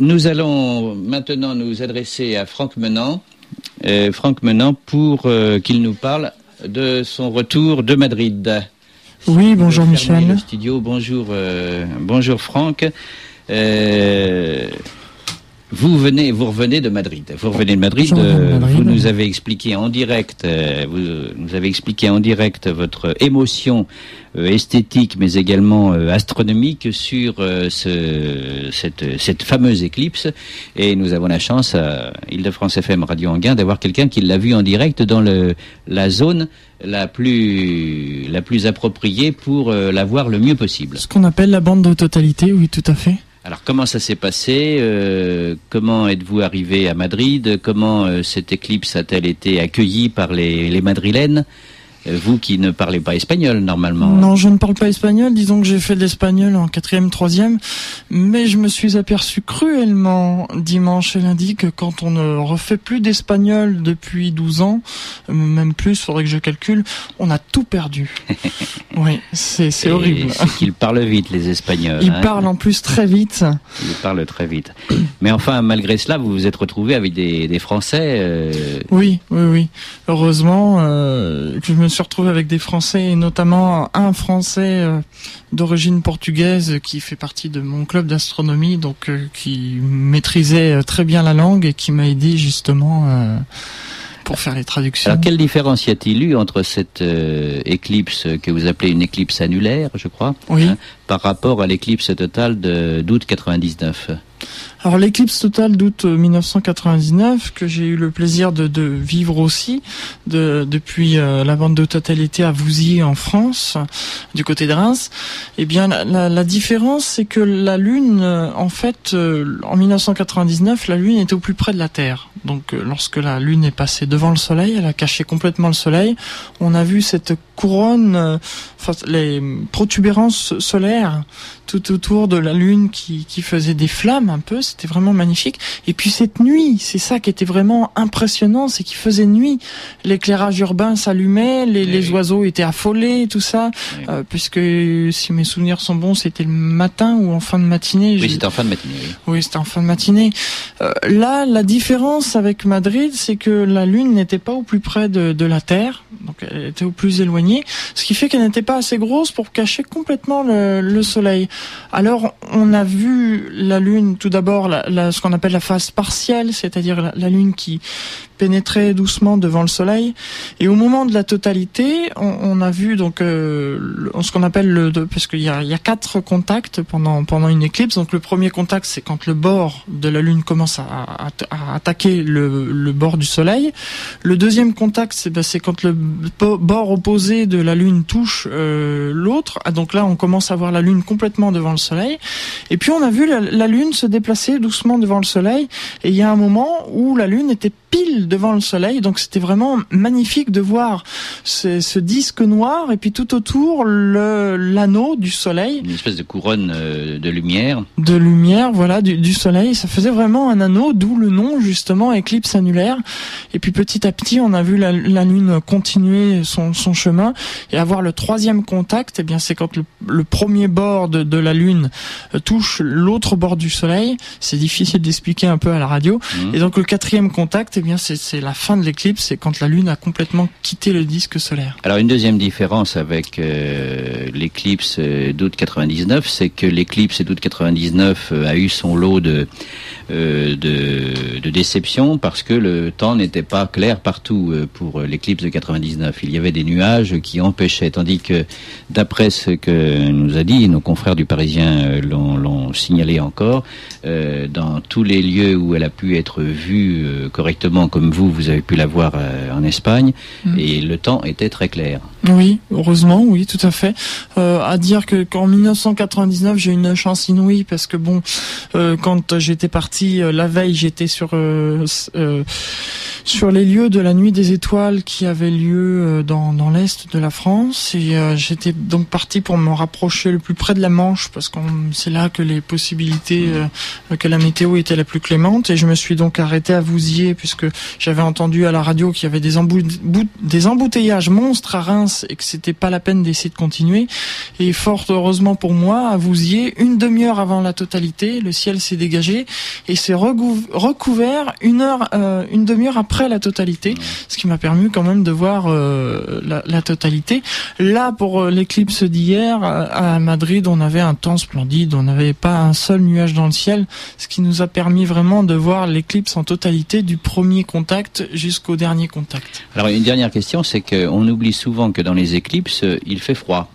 nous allons maintenant nous adresser à Franck Menant. Euh, Franck Menant pour euh, qu'il nous parle de son retour de Madrid. Oui, bonjour Michel. studio, bonjour, euh, bonjour Franck. Vous venez, vous revenez de Madrid. Vous revenez de Madrid. Euh, vous nous avez expliqué en direct, euh, vous nous avez expliqué en direct votre émotion euh, esthétique, mais également astronomique sur ce, cette, cette fameuse éclipse. Et nous avons la chance à Île-de-France FM Radio Anguin d'avoir quelqu'un qui l'a vu en direct dans le, la zone la plus, la plus appropriée pour la voir le mieux possible. Ce qu'on appelle la bande de totalité, oui, tout à fait. Alors comment ça s'est passé euh, Comment êtes-vous arrivé à Madrid Comment euh, cette éclipse a-t-elle été accueillie par les, les Madrilènes? Vous qui ne parlez pas espagnol normalement. Non, je ne parle pas espagnol. Disons que j'ai fait de l'espagnol en quatrième, troisième, mais je me suis aperçu cruellement dimanche et lundi que quand on ne refait plus d'espagnol depuis 12 ans, euh, même plus, faudrait que je calcule, on a tout perdu. oui, c'est c'est horrible. C'est qu'ils parlent vite les Espagnols. Ils hein. parlent en plus très vite. Ils parlent très vite. Mais enfin, malgré cela, vous vous êtes retrouvé avec des, des Français. euh, Oui, oui, oui. Heureusement euh, que je me suis retrouvé avec des Français, et notamment un Français euh, d'origine portugaise qui fait partie de mon club d'astronomie, donc euh, qui maîtrisait euh, très bien la langue et qui m'a aidé justement pour faire les traductions. Alors, quelle différence y a-t-il eu entre cette euh, éclipse que vous appelez une éclipse annulaire, je crois, Oui. hein, par rapport à l'éclipse totale d'août 99 Alors l'éclipse totale d'août euh, 1999 que j'ai eu le plaisir de, vivre aussi de, depuis euh, la bande de totalité à Vouziers en France, du côté de Reims. Eh bien la, différence c'est que la Lune, euh, en fait, euh, en 1999, la Lune était au plus près de la Terre. Donc euh, lorsque la Lune est passée devant le Soleil, elle a caché complètement le Soleil. On a vu cette couronne, euh, les protubérances solaires tout autour de la lune qui, qui faisait des flammes un peu, c'était vraiment magnifique. Et puis cette nuit, c'est ça qui était vraiment impressionnant, c'est qu'il faisait nuit. L'éclairage urbain s'allumait, les, les oui. oiseaux étaient affolés, tout ça, Oui. euh, puisque si mes souvenirs sont bons, c'était le matin ou en fin de matinée. Oui, c'était en fin de matinée. oui. oui, c'était en fin de matinée. Euh, là, la différence avec Madrid, c'est que la Lune n'était pas au plus près de, de la Terre, donc elle était au plus éloignée, ce qui fait qu'elle n'était pas assez grosse pour cacher complètement le, le Soleil. Alors, on a vu la Lune, tout d'abord, ce qu'on appelle la phase partielle, c'est-à-dire la Lune qui pénétrait doucement devant le Soleil. Et au moment de la totalité, on, a vu donc euh, ce qu'on appelle le, parce qu'il y a, quatre contacts pendant pendant une éclipse. Donc le premier contact, c'est quand le bord de la Lune commence à, attaquer le, le bord du Soleil. Le deuxième contact, c'est ben, quand le bo- bord opposé de la Lune touche euh, l'autre. Ah, donc là, on commence à voir la Lune complètement devant le Soleil. Et puis on a vu la Lune se déplacer doucement devant le Soleil. Et il y a un moment où la Lune était pile devant le Soleil. Donc c'était vraiment magnifique de voir ce, ce disque noir et puis tout autour le l'anneau du Soleil Une espèce de couronne euh, de lumière. de lumière, voilà, du, du soleil. Ça faisait vraiment un anneau, d'où le nom justement éclipse annulaire. Et puis petit à petit, on a vu la, la lune continuer son, son chemin et avoir le troisième contact. Eh bien, c'est quand le, le premier bord de, de la lune euh, touche l'autre bord du soleil. C'est difficile d'expliquer un peu à la radio. Mhm. Et donc le quatrième contact, eh bien, c'est la fin de l'éclipse. C'est quand la lune a complètement quitté le disque solaire. Alors une deuxième différence avec euh, l'éclipse euh, d'août 99, c'est que l'éclipse d'août 99 euh, a eu son lot de, euh, de, déception parce que le temps n'était pas clair partout euh, pour l'éclipse de 99. Il y avait des nuages qui empêchaient, tandis que d'après ce que nous a dit nos confrères du Parisien euh, l'ont signalé encore, dans tous les lieux où elle a pu être vue correctement, comme vous, vous avez pu la voir en Espagne, Mhm. et le temps était très clair. Oui, heureusement, oui, tout à fait. Euh, à dire que qu'en 1999, j'ai eu une chance inouïe parce que bon, euh, quand j'étais parti euh, la veille, j'étais sur euh, euh, sur les lieux de la nuit des étoiles qui avait lieu euh, dans, dans l'est de la France. Et euh, j'étais donc parti pour me rapprocher le plus près de la Manche parce que c'est là que les possibilités euh, que la météo était la plus clémente. Et je me suis donc arrêté à Vouziers puisque j'avais entendu à la radio qu'il y avait des, des embouteillages monstres à Reims et que c'était pas la peine d'essayer de continuer. Et fort heureusement pour moi à Vouziers une demi-heure avant la totalité le ciel s'est dégagé et s'est recouvert une heure une demi-heure après la totalité, ce qui m'a permis quand même de voir euh, la, totalité. Là, pour euh, l'éclipse d'hier, à Madrid, on avait un temps splendide, on n'avait pas un seul nuage dans le ciel, ce qui nous a permis vraiment de voir l'éclipse en totalité du premier contact jusqu'au dernier contact. Alors une dernière question, c'est qu'on oublie souvent que dans les éclipses, il fait froid.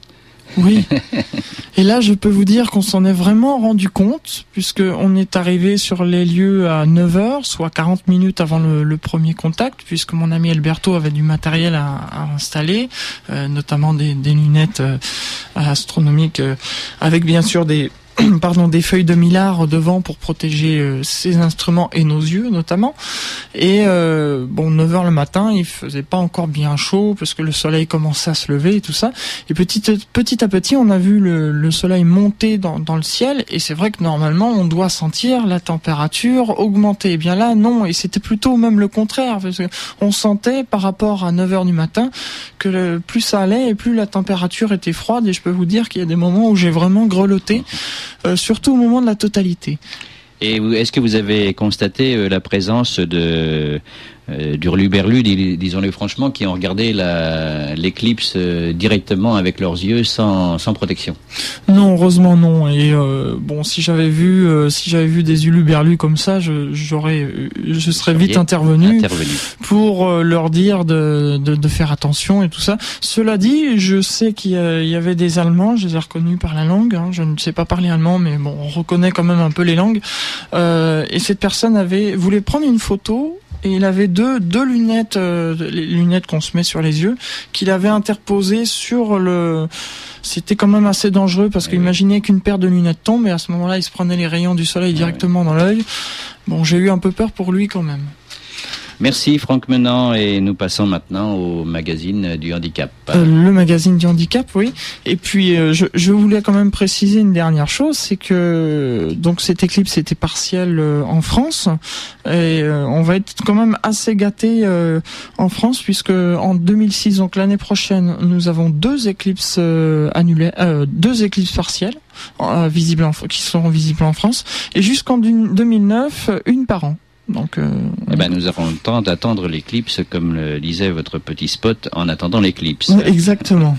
Oui. Et là, je peux vous dire qu'on s'en est vraiment rendu compte, puisque on est arrivé sur les lieux à 9 heures, soit 40 minutes avant le, premier contact, puisque mon ami Alberto avait du matériel à, installer, euh, notamment des, lunettes euh, astronomiques, euh, avec bien sûr des pardon, des feuilles de millard devant pour protéger euh, ces instruments et nos yeux notamment. Et euh, bon, 9 heures le matin, il faisait pas encore bien chaud parce que le soleil commençait à se lever et tout ça. Et petit, petit à petit, on a vu le, le soleil monter dans, dans le ciel. Et c'est vrai que normalement, on doit sentir la température augmenter. Et eh bien là, non. Et c'était plutôt même le contraire. Parce on sentait par rapport à 9 heures du matin plus ça allait et plus la température était froide. Et je peux vous dire qu'il y a des moments où j'ai vraiment grelotté. Euh, surtout au moment de la totalité. Et est-ce que vous avez constaté euh, la présence de euh, d'Urluberlu, disons-le franchement, qui ont regardé l'éclipse euh, directement avec leurs yeux sans, sans protection. Non, heureusement non. Et euh, bon, si j'avais vu, si j'avais vu des Uluberlus comme ça, j'aurais, je, serais vite intervenu, pour leur dire de, de, de, faire attention et tout ça. Cela dit, je sais qu'il y, avait des Allemands, je les ai reconnus par la langue. Hein. je ne sais pas parler allemand, mais bon, on reconnaît quand même un peu les langues. et cette personne avait voulait prendre une photo et il avait deux deux lunettes, euh, les lunettes qu'on se met sur les yeux, qu'il avait interposées sur le. C'était quand même assez dangereux parce qu'imaginez qu'une paire de lunettes tombe et à ce moment-là, il se prenait les rayons du soleil directement dans l'œil. Bon, j'ai eu un peu peur pour lui quand même. Merci Franck Menant et nous passons maintenant au magazine du handicap. Euh, le magazine du handicap, oui. Et puis euh, je, je, voulais quand même préciser une dernière chose, c'est que donc cette éclipse était partielle euh, en France et on va être quand même assez gâté en France puisque en 2006, donc l'année prochaine, nous avons deux éclipses annulées, deux éclipses partielles visibles en, qui seront visibles en France et jusqu'en 2009, une par an. Donc, euh, eh ben, nous avons le temps d'attendre l'éclipse, comme le disait votre petit spot, en attendant l'éclipse. Exactement.